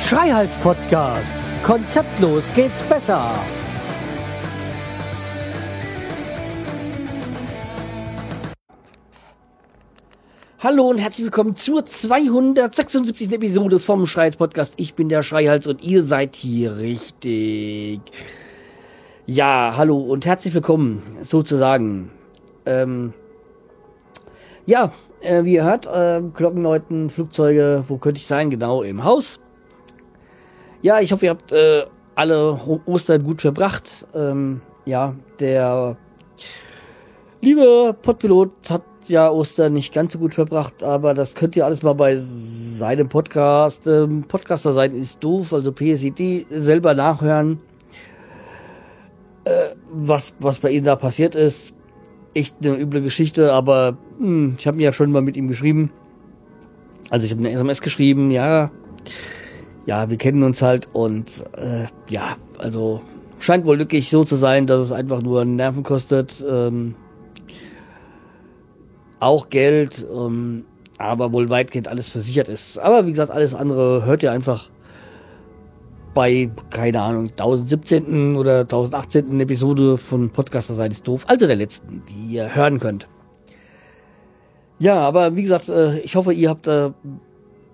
Schreihals Podcast. Konzeptlos geht's besser. Hallo und herzlich willkommen zur 276. Episode vom Schreihals Podcast. Ich bin der Schreihals und ihr seid hier richtig. Ja, hallo und herzlich willkommen, sozusagen. Ähm, ja, äh, wie ihr hört, äh, Glockenläuten, Flugzeuge, wo könnte ich sein? Genau, im Haus. Ja, ich hoffe, ihr habt äh, alle Ostern gut verbracht. Ähm, ja, der liebe Podpilot hat ja Ostern nicht ganz so gut verbracht, aber das könnt ihr alles mal bei seinem Podcast, ähm, Podcaster sein ist doof, also PSID, selber nachhören, äh, was, was bei ihm da passiert ist. Echt eine üble Geschichte, aber mh, hm, ich habe mir ja schon mal mit ihm geschrieben. Also ich habe eine SMS geschrieben, ja, ja, wir kennen uns halt und äh, ja, also scheint wohl wirklich so zu sein, dass es einfach nur Nerven kostet, ähm, auch Geld, ähm, aber wohl weitgehend alles versichert ist. Aber wie gesagt, alles andere hört ihr einfach bei, keine Ahnung, 1017. oder 1018. Episode von Podcaster Seid ist doof, also der letzten, die ihr hören könnt. Ja, aber wie gesagt, äh, ich hoffe, ihr habt äh,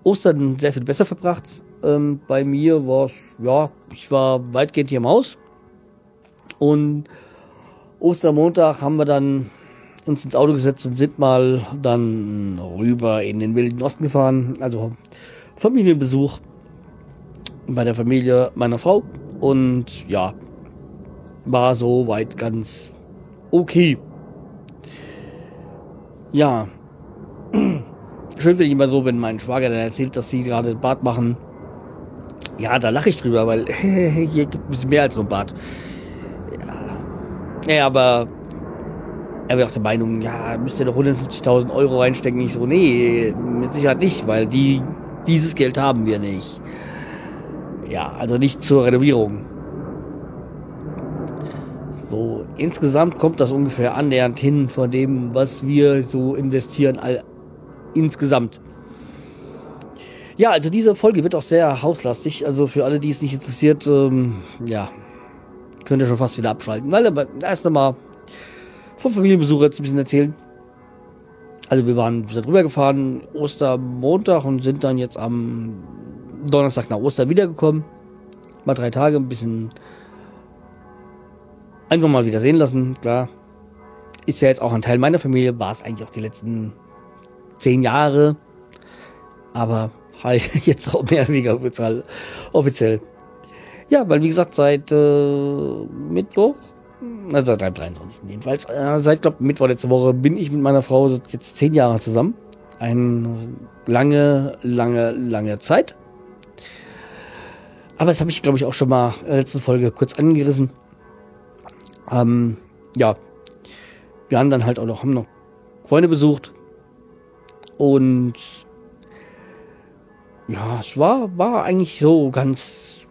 Ostern sehr viel besser verbracht. Ähm, bei mir war es, ja, ich war weitgehend hier im Haus. Und Ostermontag haben wir dann uns ins Auto gesetzt und sind mal dann rüber in den Wilden Osten gefahren. Also Familienbesuch bei der Familie meiner Frau. Und ja, war soweit ganz okay. Ja. Schön finde ich immer so, wenn mein Schwager dann erzählt, dass sie gerade Bad machen ja, da lache ich drüber, weil hier gibt es mehr als nur ein Bad. Ja. ja, aber er wäre auch der Meinung, ja, müsst ihr doch 150.000 Euro reinstecken. Ich so, nee, mit Sicherheit nicht, weil die, dieses Geld haben wir nicht. Ja, also nicht zur Renovierung. So, insgesamt kommt das ungefähr annähernd hin von dem, was wir so investieren, all, insgesamt. Ja, also diese Folge wird auch sehr hauslastig. Also für alle, die es nicht interessiert, ähm, ja, könnt ihr schon fast wieder abschalten. Weil aber erst einmal vom Familienbesuch jetzt ein bisschen erzählen. Also wir waren sind rübergefahren Ostermontag und sind dann jetzt am Donnerstag nach Ostern wiedergekommen. Mal drei Tage, ein bisschen einfach mal wieder sehen lassen, klar. Ist ja jetzt auch ein Teil meiner Familie, war es eigentlich auch die letzten zehn Jahre. Aber halt jetzt auch mehr oder weniger offiziell. Ja, weil wie gesagt, seit äh, Mittwoch, also seit 23. jedenfalls, äh, seit glaub Mittwoch letzte Woche bin ich mit meiner Frau jetzt zehn Jahre zusammen. Eine lange, lange, lange Zeit. Aber das habe ich, glaube ich, auch schon mal in der letzten Folge kurz angerissen. Ähm, ja, wir haben dann halt auch noch, haben noch Freunde besucht. Und ja, es war, war eigentlich so ganz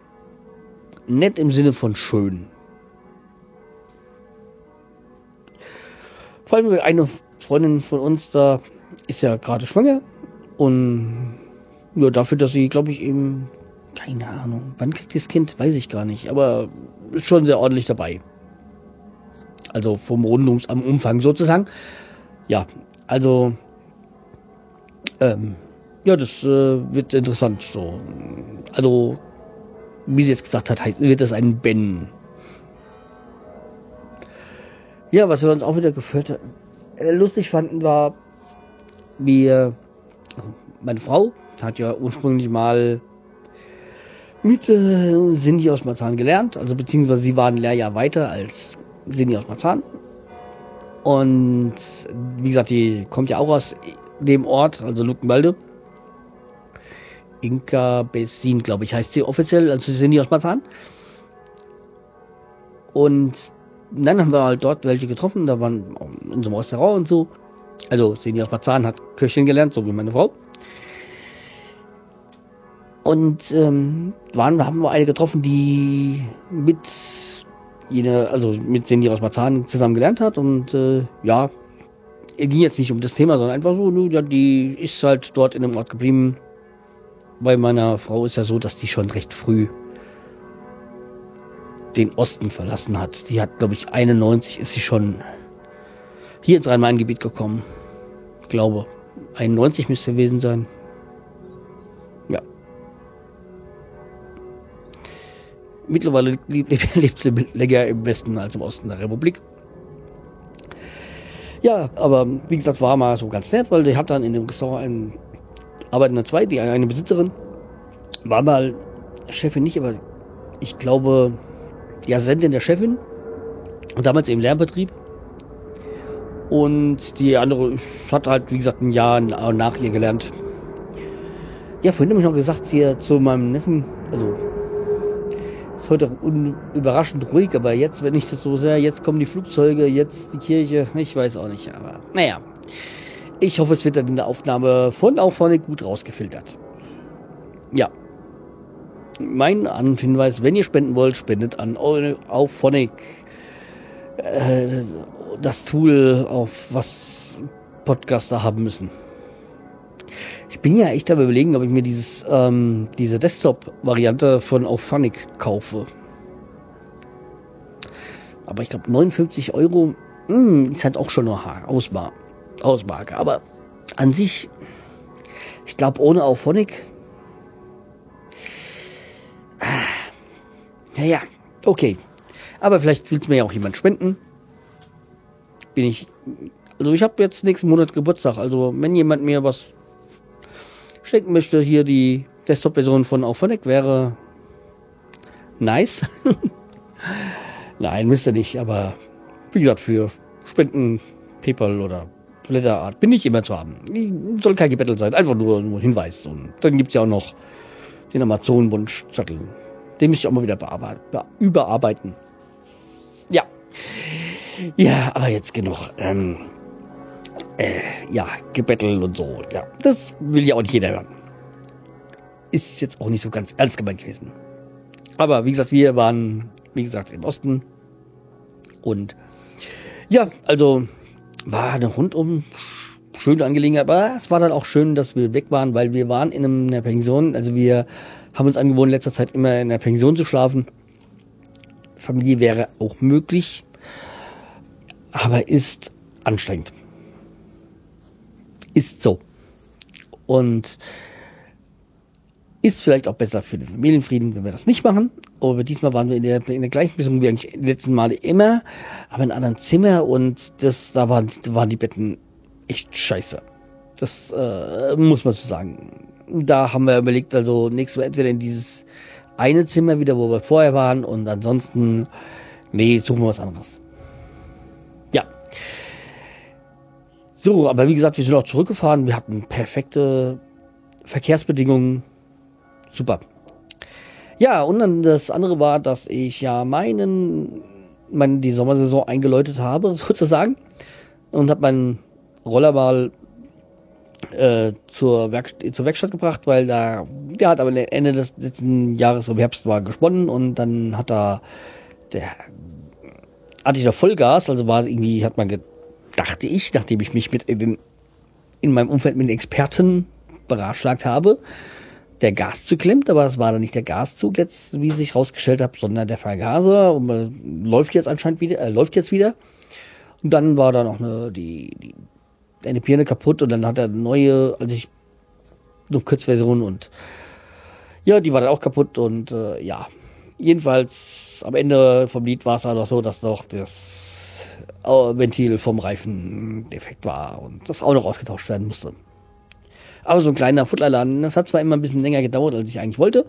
nett im Sinne von schön. Vor allem eine Freundin von uns da ist ja gerade schwanger und ja, dafür, dass sie, glaube ich, eben, keine Ahnung, wann kriegt das Kind, weiß ich gar nicht, aber ist schon sehr ordentlich dabei. Also vom Rundungs am Umfang sozusagen. Ja, also ähm, ja, das äh, wird interessant. So. Also, wie sie jetzt gesagt hat, heißt, wird das ein Ben. Ja, was wir uns auch wieder geführt äh, lustig fanden, war, wir, also meine Frau hat ja ursprünglich mal mit äh, Cindy aus Marzahn gelernt, also beziehungsweise sie war ein Lehrjahr weiter als Cindy aus Marzahn. Und wie gesagt, die kommt ja auch aus dem Ort, also Luckenwalde. Inka Bessin, glaube ich, heißt sie offiziell. Also sind die aus Marzahn. Und dann haben wir halt dort welche getroffen. Da waren in so einem Restaurant und so. Also Seni aus Marzahn hat Köchin gelernt, so wie meine Frau. Und ähm, waren, haben wir eine getroffen, die mit jene, also mit die aus Marzahn zusammen gelernt hat und äh, ja, ging jetzt nicht um das Thema, sondern einfach so, ja, die ist halt dort in dem Ort geblieben. Bei meiner Frau ist ja so, dass die schon recht früh den Osten verlassen hat. Die hat, glaube ich, 91 ist sie schon hier ins Rhein-Main-Gebiet gekommen. Ich glaube, 91 müsste gewesen sein. Mittlerweile lebt, sie länger im Westen als im Osten der Republik. Ja, aber wie gesagt, war mal so ganz nett, weil die hat dann in dem Restaurant einen arbeitenden zwei, die eine Besitzerin, war mal Chefin nicht, aber ich glaube, die Assistentin der Chefin und damals im Lernbetrieb. Und die andere hat halt, wie gesagt, ein Jahr nach ihr gelernt. Ja, vorhin habe ich noch gesagt, hier zu meinem Neffen, also ist heute überraschend ruhig, aber jetzt, wenn ich das so sehe, jetzt kommen die Flugzeuge, jetzt die Kirche, ich weiß auch nicht, aber naja. Ich hoffe, es wird dann in der Aufnahme von Auphonic gut rausgefiltert. Ja. Mein Hinweis, wenn ihr spenden wollt, spendet an Auphonic. Äh, das Tool, auf was Podcaster haben müssen. Ich bin ja echt dabei überlegen, ob ich mir dieses, ähm, diese Desktop-Variante von Auphonic kaufe. Aber ich glaube 59 Euro mh, hm, ist halt auch schon eine Ausmar Ausmarke. Aber an sich, ich glaube ohne Auphonic. Ah, ja, okay. Aber vielleicht will es mir ja auch jemand spenden. Bin ich. Also ich habe jetzt nächsten Monat Geburtstag. Also wenn jemand mir was schenken möchte, hier die Desktop-Version von Auphonic wäre nice. Nein, müsst ihr nicht, aber wie gesagt, für Spenden, PayPal oder Blätterart bin ich immer zu haben. Soll kein Gebettel sein, einfach nur, nur ein Hinweis. Und dann gibt es ja auch noch den Amazon-Wunschzettel. Den müsste ich auch mal wieder überarbeiten. Ja. Ja, aber jetzt genug. Ähm, äh, ja, Gebettel und so. Ja, das will ja auch nicht jeder hören. Ist jetzt auch nicht so ganz ernst gemeint gewesen. Aber wie gesagt, wir waren, wie gesagt, im Osten. Und ja, also war eine rundum schöne Angelegenheit. Aber es war dann auch schön, dass wir weg waren, weil wir waren in einer Pension. Also wir haben uns angewohnt, in letzter Zeit immer in der Pension zu schlafen. Familie wäre auch möglich, aber ist anstrengend ist so. Und ist vielleicht auch besser für den Familienfrieden, wenn wir das nicht machen. Aber diesmal waren wir in der, in der gleichen Beziehung wie eigentlich die letzten Male immer, aber in einem anderen Zimmer und das, da waren, waren die Betten echt scheiße. Das äh, muss man so sagen. Da haben wir überlegt, also nächstes Mal entweder in dieses eine Zimmer wieder, wo wir vorher waren und ansonsten, nee, suchen wir was anderes. So, aber wie gesagt, wir sind auch zurückgefahren. Wir hatten perfekte Verkehrsbedingungen. Super. Ja, und dann das andere war, dass ich ja meinen, meine, die Sommersaison eingeläutet habe, sozusagen. Und habe meinen Roller mal äh, zur, Werk zur Werkstatt gebracht, weil da, der hat aber Ende des letzten Jahres im Herbst war gesponnen und dann hat da, der, hatte ich noch Vollgas, also war irgendwie, hat man dachte ich, nachdem ich mich mit in, in meinem Umfeld mit Experten beratschlagt habe, der Gaszug klemmt, aber es war dann nicht der Gaszug jetzt, wie sich rausgestellt hat, sondern der Vergaser und man läuft jetzt anscheinend wieder, äh, läuft jetzt wieder. Und dann war da noch eine, die, die eine Birne kaputt und dann hat er neue, also ich, noch Kurzversion und ja, die war dann auch kaputt und äh, ja. Jedenfalls am Ende vom Lied war es dann noch so, dass noch das Ventil vom Reifen defekt war und das auch noch ausgetauscht werden musste. Aber so ein kleiner Futterladen, das hat zwar immer ein bisschen länger gedauert, als ich eigentlich wollte,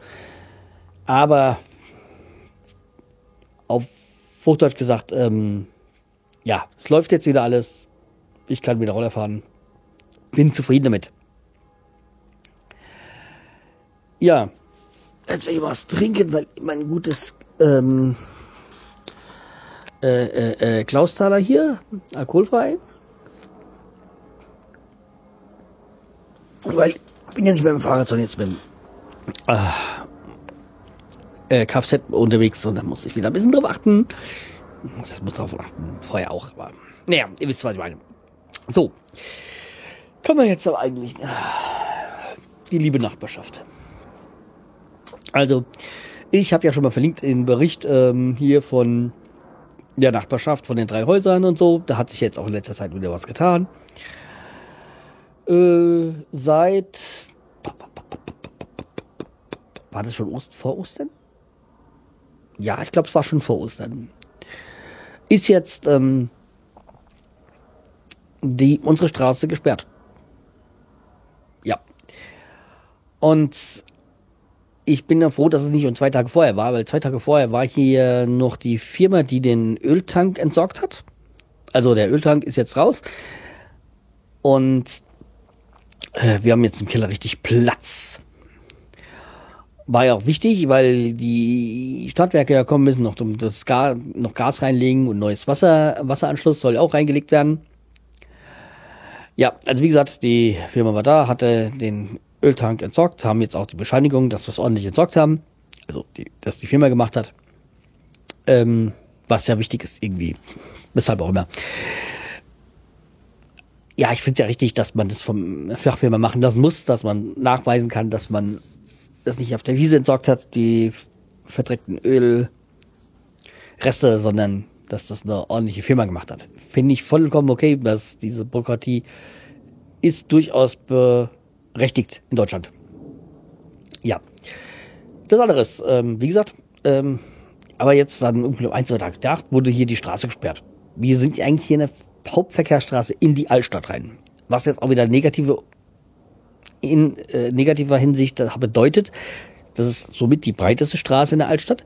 aber auf Hochdeutsch gesagt, ähm, ja, es läuft jetzt wieder alles. Ich kann wieder Roller fahren. Bin zufrieden damit. Ja, jetzt will ich was trinken, weil mein gutes ähm, äh, äh, äh, Klausthaler hier, alkoholfrei. Weil ich bin ja nicht mehr im Fahrrad, sondern jetzt mit dem äh, äh, Kfz unterwegs und dann muss ich wieder ein bisschen drauf achten. Das muss drauf achten, vorher auch, aber naja, ihr wisst, was ich meine. So, kommen wir jetzt aber eigentlich die liebe Nachbarschaft. Also, ich habe ja schon mal verlinkt den Bericht ähm, hier von der Nachbarschaft, von den drei Häusern und so. Da hat sich jetzt auch in letzter Zeit wieder was getan. Äh, seit war das schon Ost vor Ostern? Ja, ich glaube, es war schon vor Ostern. Ist jetzt ähm, die unsere Straße gesperrt. Ja. Und ich bin ja froh, dass es nicht schon zwei Tage vorher war, weil zwei Tage vorher war hier noch die Firma, die den Öltank entsorgt hat. Also der Öltank ist jetzt raus. Und äh, wir haben jetzt im Keller richtig Platz. War ja auch wichtig, weil die Stadtwerke ja kommen müssen, noch das Gas, noch Gas reinlegen und neues Wasser, Wasseranschluss soll auch reingelegt werden. Ja, also wie gesagt, die Firma war da, hatte den Öltank entsorgt, haben jetzt auch die Bescheinigung, dass wir es ordentlich entsorgt haben. Also, die, dass die Firma gemacht hat. Ähm, was ja wichtig ist, irgendwie. Weshalb auch immer. Ja, ich finde es ja richtig, dass man das vom Fachfirma machen lassen muss, dass man nachweisen kann, dass man das nicht auf der Wiese entsorgt hat, die verdreckten Ölreste, sondern dass das eine ordentliche Firma gemacht hat. Finde ich vollkommen okay, dass diese Bürokratie ist durchaus be berechtigt in Deutschland. Ja. Das andere ist, ähm, wie gesagt, ähm, aber jetzt dann irgendwie um zwei Tage gedacht, wurde hier die Straße gesperrt. Wir sind eigentlich hier in der Hauptverkehrsstraße in die Altstadt rein. Was jetzt auch wieder negative, in äh, negativer Hinsicht bedeutet, das ist somit die breiteste Straße in der Altstadt.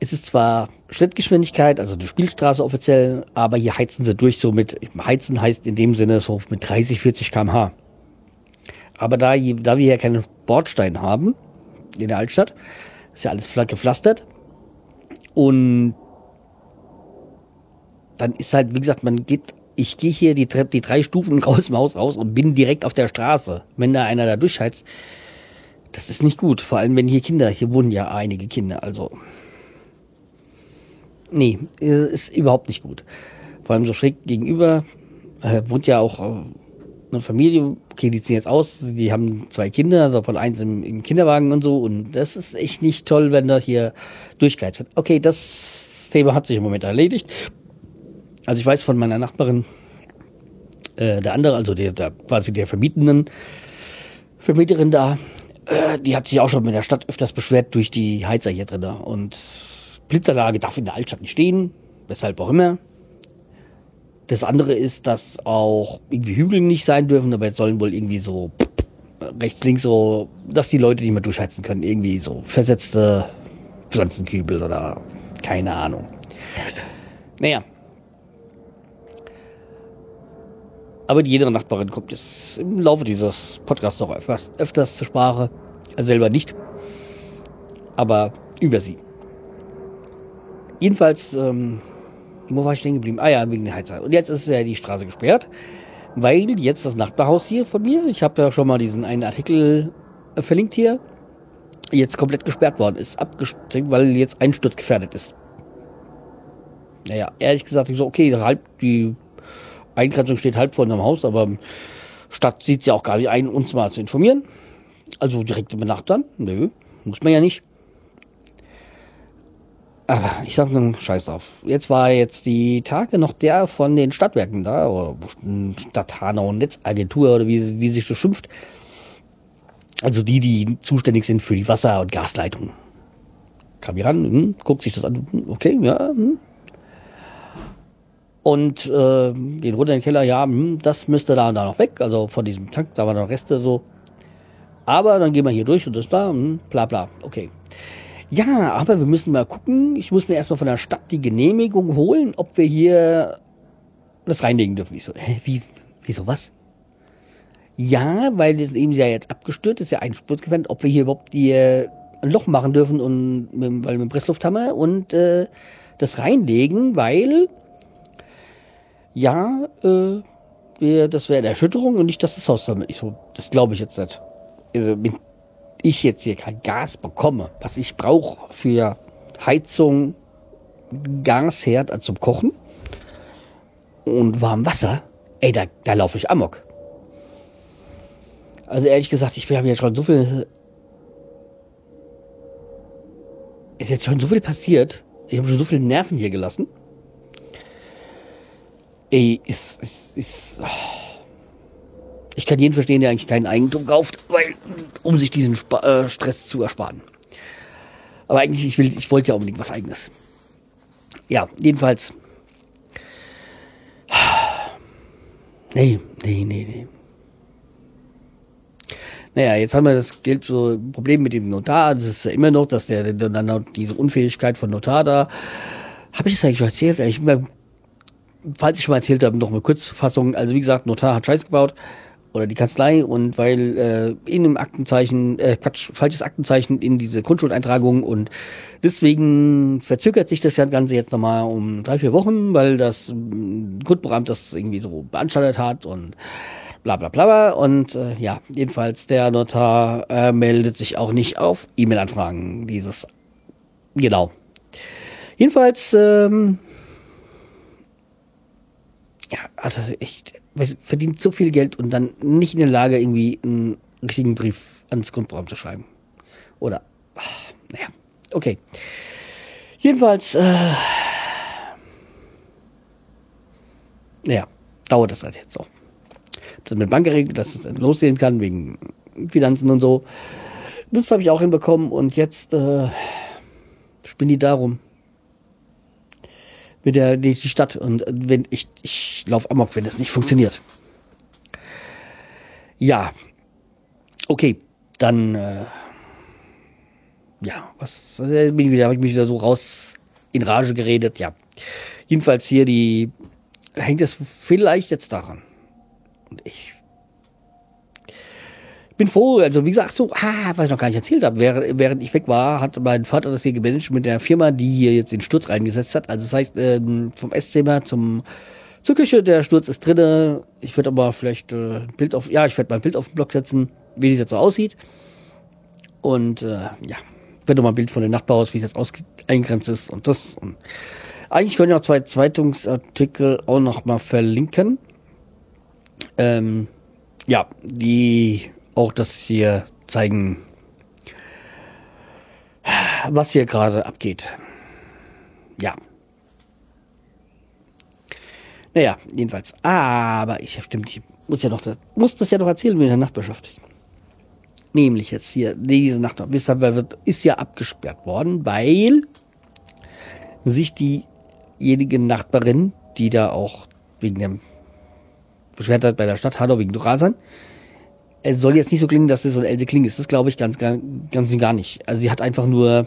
Es ist zwar Schrittgeschwindigkeit, also die Spielstraße offiziell, aber hier heizen sie durch so mit, heizen heißt in dem Sinne so mit 30, 40 kmh. Aber da, da wir hier keine Bordsteine haben in der Altstadt, ist ja alles flach gepflastert. Und dann ist halt, wie gesagt, man geht, ich gehe hier die, die drei Stufen raus im Haus raus und bin direkt auf der Straße. Wenn da einer da durchheizt, das ist nicht gut. Vor allem, wenn hier Kinder, hier wohnen ja einige Kinder, also. Nee, ist überhaupt nicht gut. Vor allem so schräg gegenüber äh, wohnt ja auch äh, eine Familie, okay, die ziehen jetzt aus, die haben zwei Kinder, also von eins im, im Kinderwagen und so, und das ist echt nicht toll, wenn da hier durchgeheizt wird. Okay, das Thema hat sich im Moment erledigt. Also ich weiß von meiner Nachbarin, äh, der andere, also der, der quasi der vermietenden Vermieterin da, äh, die hat sich auch schon mit der Stadt öfters beschwert durch die Heizer hier drin. Und Blitzerlage darf in der Altstadt nicht stehen, weshalb auch immer. Das andere ist, dass auch irgendwie Hügel nicht sein dürfen, aber jetzt sollen wohl irgendwie so rechts, links so, dass die Leute nicht mehr durchheizen können. Irgendwie so versetzte Pflanzenkübel oder keine Ahnung. Naja. Aber die jede Nachbarin kommt jetzt im Laufe dieses Podcasts noch öfters, öfters zur Sprache. Also selber nicht. Aber über sie. Jedenfalls, ähm, wo war ich stehen geblieben? Ah ja, wegen der Heizer. Und jetzt ist ja die Straße gesperrt, weil jetzt das Nachbarhaus hier von mir, ich habe ja schon mal diesen einen Artikel verlinkt hier, jetzt komplett gesperrt worden ist, abgestellt, weil jetzt Einsturz gefährdet ist. Naja, ehrlich gesagt, ich so, okay, halb, die Eingrenzung steht halb vor unserem Haus, aber Stadt sieht ja auch gar nicht ein, uns mal zu informieren. Also direkt im Nachbarn. Nö, muss man ja nicht. Aber ich sag nun Scheiß drauf. Jetzt war jetzt die Tage noch der von den Stadtwerken da, oder Stadt Hanau Netzagentur oder wie, wie sich so schimpft. Also die, die zuständig sind für die Wasser- und Gasleitung. Kam hier ran, hm, guckt sich das an, hm, okay, ja. Hm. Und äh, gehen runter in den Keller, ja, hm, das müsste da und da noch weg. Also von diesem Tank, da waren noch Reste so. Aber dann gehen wir hier durch und das da, hm, bla bla, okay. Ja, aber wir müssen mal gucken. Ich muss mir erstmal von der Stadt die Genehmigung holen, ob wir hier das reinlegen dürfen. Ich so, hä, wie, wieso was? Ja, weil es eben ja jetzt abgestürzt ist, ja einsturzgefährdet, ob wir hier überhaupt die, äh, ein Loch machen dürfen und mit, weil mit dem Presslufthammer und äh, das reinlegen, weil ja, äh, wir, das wäre eine Erschütterung und nicht, dass das Haus damit. Ich so, das glaube ich jetzt nicht. Also, ich jetzt hier kein Gas bekomme, was ich brauche für Heizung, Gasherd also zum Kochen und warm Wasser, ey, da, da laufe ich amok. Also ehrlich gesagt, ich habe jetzt schon so viel. Ist jetzt schon so viel passiert. Ich habe schon so viele Nerven hier gelassen. Ey, ist, ist, ist. Ich kann jeden verstehen, der eigentlich kein Eigentum kauft, weil, um sich diesen Sp äh, Stress zu ersparen. Aber eigentlich, ich ich wollte ja unbedingt was eigenes. Ja, jedenfalls. Nee, nee, nee, nee. Naja, jetzt haben wir das gilt so ein Problem mit dem Notar. Das ist ja immer noch, dass der dann diese Unfähigkeit von Notar da. Habe ich das eigentlich schon erzählt? Ich, falls ich schon mal erzählt habe, noch eine Kurzfassung. Also wie gesagt, Notar hat Scheiß gebaut oder die Kanzlei und weil äh, in dem Aktenzeichen, äh, Quatsch, falsches Aktenzeichen in diese Grundschuldeintragung und deswegen verzögert sich das Ganze jetzt nochmal um drei, vier Wochen, weil das äh, Grundbeamt das irgendwie so beanstandet hat und bla bla bla und äh, ja, jedenfalls der Notar äh, meldet sich auch nicht auf E-Mail-Anfragen dieses genau. Jedenfalls ähm, ja, also echt verdient so viel Geld und dann nicht in der Lage, irgendwie einen richtigen Brief ans Grundprogramm zu schreiben. Oder, ach, naja, okay. Jedenfalls, äh, naja, dauert das halt jetzt noch. Hab das mit Bank geregelt, dass es losgehen kann, wegen Finanzen und so. Das habe ich auch hinbekommen und jetzt äh, spinnen die darum mit der die, die Stadt und wenn ich ich lauf amok, wenn das nicht funktioniert. Ja, okay, dann äh, ja, was äh, bin ich wieder, habe ich mich wieder so raus in Rage geredet. Ja, jedenfalls hier die hängt es vielleicht jetzt daran und ich bin froh, also wie gesagt, so, ah, was ich noch gar nicht erzählt habe, während, während ich weg war, hat mein Vater das hier gemanagt mit der Firma, die hier jetzt den Sturz reingesetzt hat. Also das heißt, ähm, vom Esszimmer zum zur Küche, der Sturz ist drinne. Ich werde aber vielleicht äh, ein Bild auf, ja, ich werde mein Bild auf den Blog setzen, wie das jetzt so aussieht. Und äh, ja, werde mal ein Bild von dem Nachbarhaus, wie es jetzt aus eingrenzt ist und das. Und eigentlich können ich auch zwei Zeitungsartikel auch noch mal verlinken. Ähm, ja, die auch das hier zeigen, was hier gerade abgeht. Ja. Naja, jedenfalls. Aber ich stimmt, ich muss ja noch das, muss das ja noch erzählen mit der Nachbarschaft. Nämlich jetzt hier, diese Nachbarschaft ist ja abgesperrt worden, weil sich diejenige Nachbarin, die da auch wegen dem beschwert hat bei der Stadt Hanau wegen Rasan, es soll jetzt nicht so klingen, dass es so ein Else Kling ist. Das glaube ich ganz, ganz, ganz gar nicht. Also sie hat einfach nur,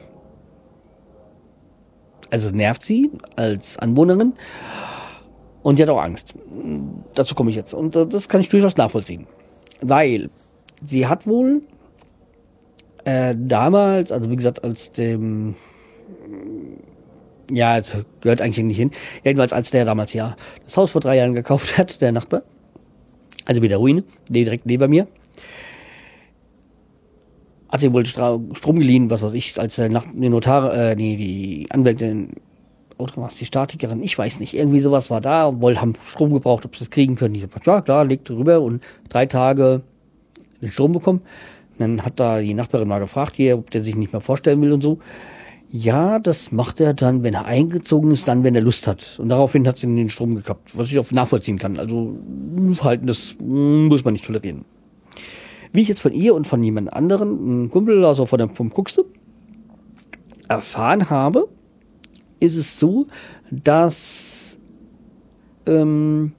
also es nervt sie als Anwohnerin und sie hat auch Angst. Dazu komme ich jetzt. Und das kann ich durchaus nachvollziehen. Weil sie hat wohl äh, damals, also wie gesagt, als dem ja, es gehört eigentlich nicht hin. Jedenfalls als der damals ja das Haus vor drei Jahren gekauft hat, der Nachbar. Also mit der Ruine, direkt neben mir hat sie wohl Strom geliehen, was weiß ich, als der Nach die Notar, äh, nee, die Anwältin, oder was, die Statikerin, ich weiß nicht, irgendwie sowas war da, wohl haben Strom gebraucht, ob sie es kriegen können. Die sagt, ja klar, legt rüber und drei Tage den Strom bekommen. dann hat da die Nachbarin mal gefragt, hier, ob der sich nicht mehr vorstellen will und so. Ja, das macht er dann, wenn er eingezogen ist, dann, wenn er Lust hat. Und daraufhin hat sie den Strom gekappt, was ich auch nachvollziehen kann. Also, Verhalten, das muss man nicht tolerieren. Wie ich jetzt von ihr und von jemand anderen, ein Kumpel, also von dem, vom Kuxte, erfahren habe, ist es so, dass ähm,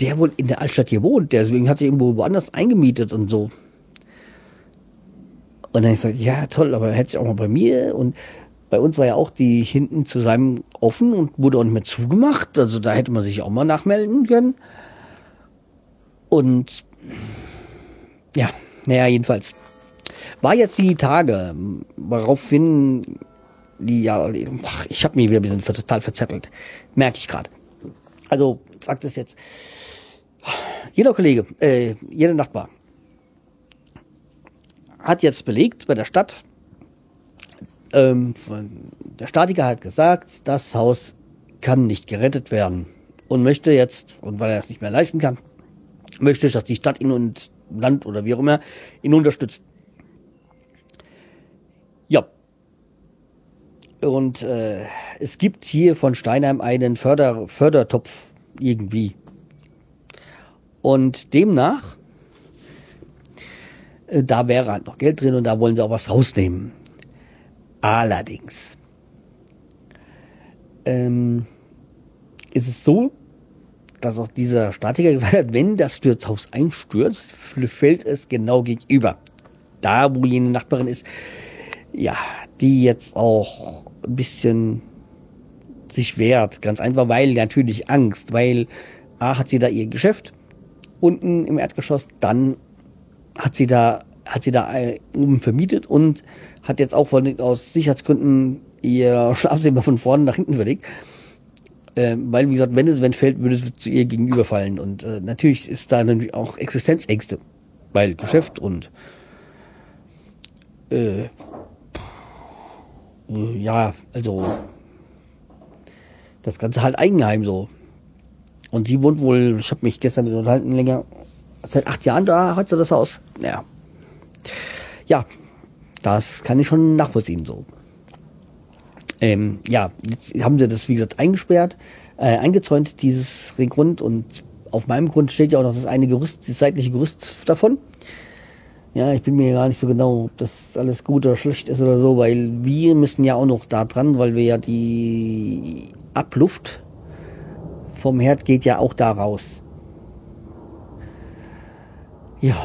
der wohl in der Altstadt hier wohnt, deswegen hat sich irgendwo woanders eingemietet und so. Und dann ich gesagt, ja toll, aber er hätte sich auch mal bei mir und bei uns war ja auch die hinten zu seinem offen und wurde auch nicht mehr zugemacht. Also da hätte man sich auch mal nachmelden können. Und ja, naja, jedenfalls. War jetzt die Tage, woraufhin die, ja, ich habe mich wieder ein bisschen total verzettelt. Merke ich gerade. Also, Fakt ist jetzt, jeder Kollege, äh, jeder Nachbar hat jetzt belegt bei der Stadt, ähm, der Statiker hat gesagt, das Haus kann nicht gerettet werden und möchte jetzt, und weil er es nicht mehr leisten kann, möchte, dass die Stadt ihn und Land oder wie auch immer ihn unterstützt. Ja. Und äh, es gibt hier von Steinheim einen Förder, Fördertopf irgendwie. Und demnach, äh, da wäre halt noch Geld drin und da wollen sie auch was rausnehmen. Allerdings ähm, ist es so, dass auch dieser Statiker gesagt hat, wenn das Stürzhaus einstürzt, fällt es genau gegenüber. Da, wo jene Nachbarin ist, ja, die jetzt auch ein bisschen sich wehrt. Ganz einfach, weil natürlich Angst, weil A hat sie da ihr Geschäft unten im Erdgeschoss, dann hat sie da, hat sie da äh, oben vermietet und hat jetzt auch von, aus Sicherheitsgründen ihr Schlafzimmer von vorne nach hinten verlegt. Äh, weil, wie gesagt, wenn es wenn fällt, würde es zu ihr gegenüberfallen. Und äh, natürlich ist da natürlich auch Existenzängste. Weil Geschäft und äh, ja, also das Ganze halt Eigenheim so. Und sie wohnt wohl, ich habe mich gestern mit unterhalten länger, seit acht Jahren da hat sie das Haus. Naja. Ja, das kann ich schon nachvollziehen so. Ähm, ja, jetzt haben sie das, wie gesagt, eingesperrt, äh, eingezäunt, dieses Grund und auf meinem Grund steht ja auch noch das eine Gerüst, das seitliche Gerüst davon. Ja, ich bin mir gar nicht so genau, ob das alles gut oder schlecht ist oder so, weil wir müssen ja auch noch da dran, weil wir ja die Abluft vom Herd geht ja auch da raus. Ja,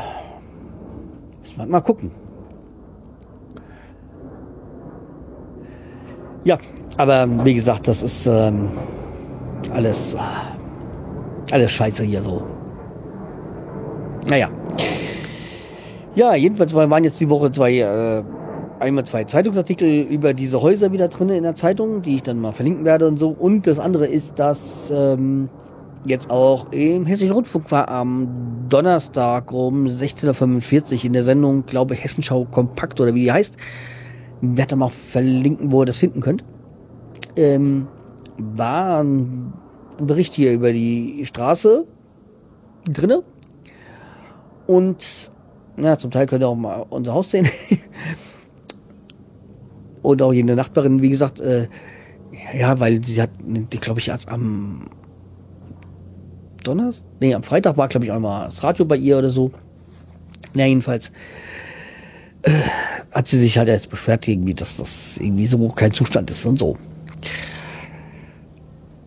müssen wir mal gucken. Ja, aber wie gesagt, das ist ähm, alles, alles scheiße hier so. Naja. Ja, jedenfalls waren jetzt die Woche zwei, äh, einmal zwei Zeitungsartikel über diese Häuser wieder drin in der Zeitung, die ich dann mal verlinken werde und so. Und das andere ist, dass ähm, jetzt auch im Hessischen Rundfunk war am Donnerstag um 16.45 Uhr in der Sendung, glaube ich, Hessenschau Kompakt oder wie die heißt, werde mal verlinken, wo ihr das finden könnt. Ähm, war ein Bericht hier über die Straße drinne und ja, zum Teil könnt ihr auch mal unser Haus sehen. und auch jene Nachbarin, wie gesagt, äh, ja, weil sie hat, die glaube ich, erst am Donnerstag, nee, am Freitag war, glaube ich, auch mal das Radio bei ihr oder so. Na, jedenfalls äh, hat sie sich halt jetzt beschwert, irgendwie, dass das irgendwie so kein Zustand ist und so.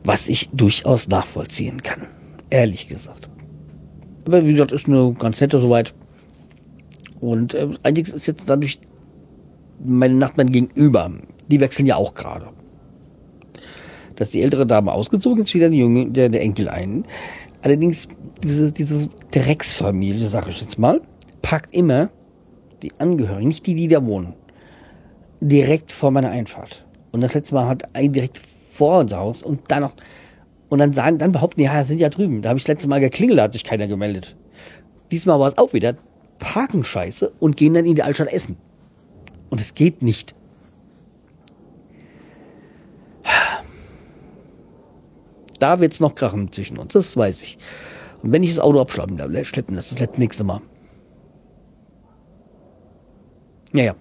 Was ich durchaus nachvollziehen kann. Ehrlich gesagt. Aber wie gesagt, ist eine ganz nette soweit. Und äh, einiges ist jetzt dadurch meine Nachbarn gegenüber. Die wechseln ja auch gerade. Dass die ältere Dame ausgezogen ist, wieder der Junge, der, der Enkel ein. Allerdings, diese, diese Drecksfamilie, sag ich jetzt mal, packt immer die Angehörigen, nicht die, die da wohnen, direkt vor meiner Einfahrt. Und das letzte Mal hat ein direkt vor unser Haus und dann noch, und dann sagen, dann behaupten, ja, sind ja drüben. Da habe ich das letzte Mal geklingelt, da hat sich keiner gemeldet. Diesmal war es auch wieder parken scheiße und gehen dann in die Altstadt essen. Und es geht nicht. Da wird's noch krachen zwischen uns, das weiß ich. Und wenn ich das Auto abschleppen, schleppen, das ist das nächste Mal. Ja, ja.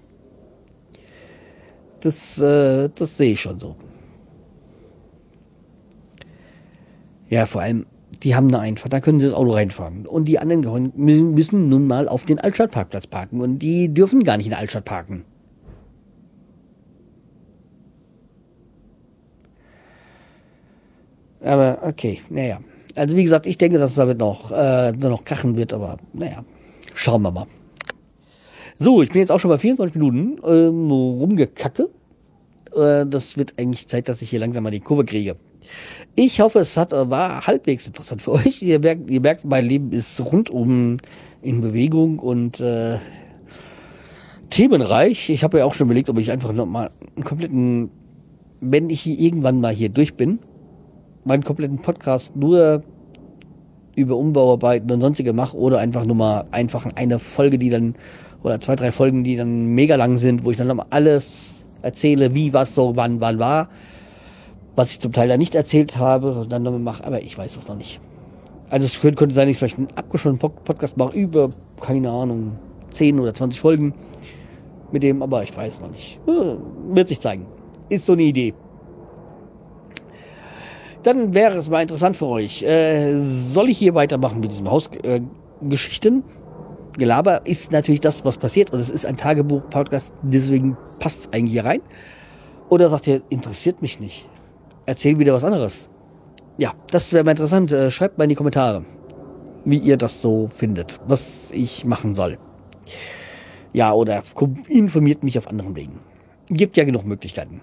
Das, äh, das sehe ich schon so. Ja, vor allem, die haben eine Einfahrt, da können sie das Auto reinfahren. Und die anderen müssen nun mal auf den Altstadtparkplatz parken. Und die dürfen gar nicht in der Altstadt parken. Aber okay, naja. Also wie gesagt, ich denke, dass es damit noch, äh, noch krachen wird, aber naja, schauen wir mal. So, ich bin jetzt auch schon bei 24 Minuten ähm, rumgekacke. Äh, das wird eigentlich Zeit, dass ich hier langsam mal die Kurve kriege. Ich hoffe, es hat, war halbwegs interessant für euch. Ihr merkt, ihr merkt, mein Leben ist rundum in Bewegung und äh, themenreich. Ich habe ja auch schon überlegt, ob ich einfach noch mal einen kompletten, wenn ich hier irgendwann mal hier durch bin, meinen kompletten Podcast nur über Umbauarbeiten und sonstige mache oder einfach nur mal einfach eine Folge, die dann oder zwei, drei Folgen, die dann mega lang sind, wo ich dann nochmal alles erzähle, wie, was, so, wann, wann war. Was ich zum Teil da nicht erzählt habe und dann nochmal mache, aber ich weiß das noch nicht. Also es könnte, sein, ich vielleicht einen abgeschlossenen Podcast mache über, keine Ahnung, 10 oder 20 Folgen mit dem, aber ich weiß noch nicht. Hm, wird sich zeigen. Ist so eine Idee. Dann wäre es mal interessant für euch. Äh, soll ich hier weitermachen mit diesen Hausgeschichten? Äh, Gelaber ist natürlich das, was passiert. Und es ist ein Tagebuch-Podcast, deswegen passt es eigentlich hier rein. Oder sagt ihr, interessiert mich nicht. Erzähl wieder was anderes. Ja, das wäre mal interessant. Äh, schreibt mal in die Kommentare, wie ihr das so findet, was ich machen soll. Ja, oder informiert mich auf anderen Wegen. Gibt ja genug Möglichkeiten.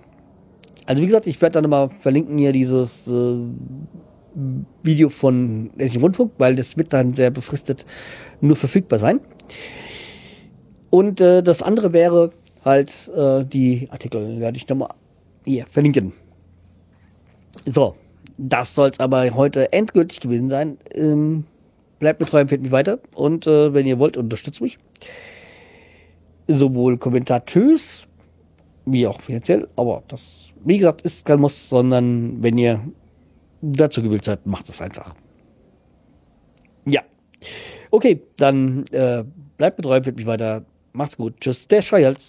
Also wie gesagt, ich werde dann mal verlinken hier dieses äh, Video von Hessischen Rundfunk, weil das wird dann sehr befristet nur verfügbar sein. Und äh, das andere wäre halt äh, die Artikel, werde ich nochmal hier verlinken. So, das soll es aber heute endgültig gewesen sein. Ähm, bleibt mir treu, empfehlt mich weiter und äh, wenn ihr wollt, unterstützt mich. Sowohl kommentatös wie auch finanziell, aber das wie gesagt, ist kein Muss, sondern wenn ihr dazu gewillt seid, macht es einfach. Ja. Okay, dann äh, bleibt betreuert, wird mich weiter. Macht's gut. Tschüss, der Scheuerz.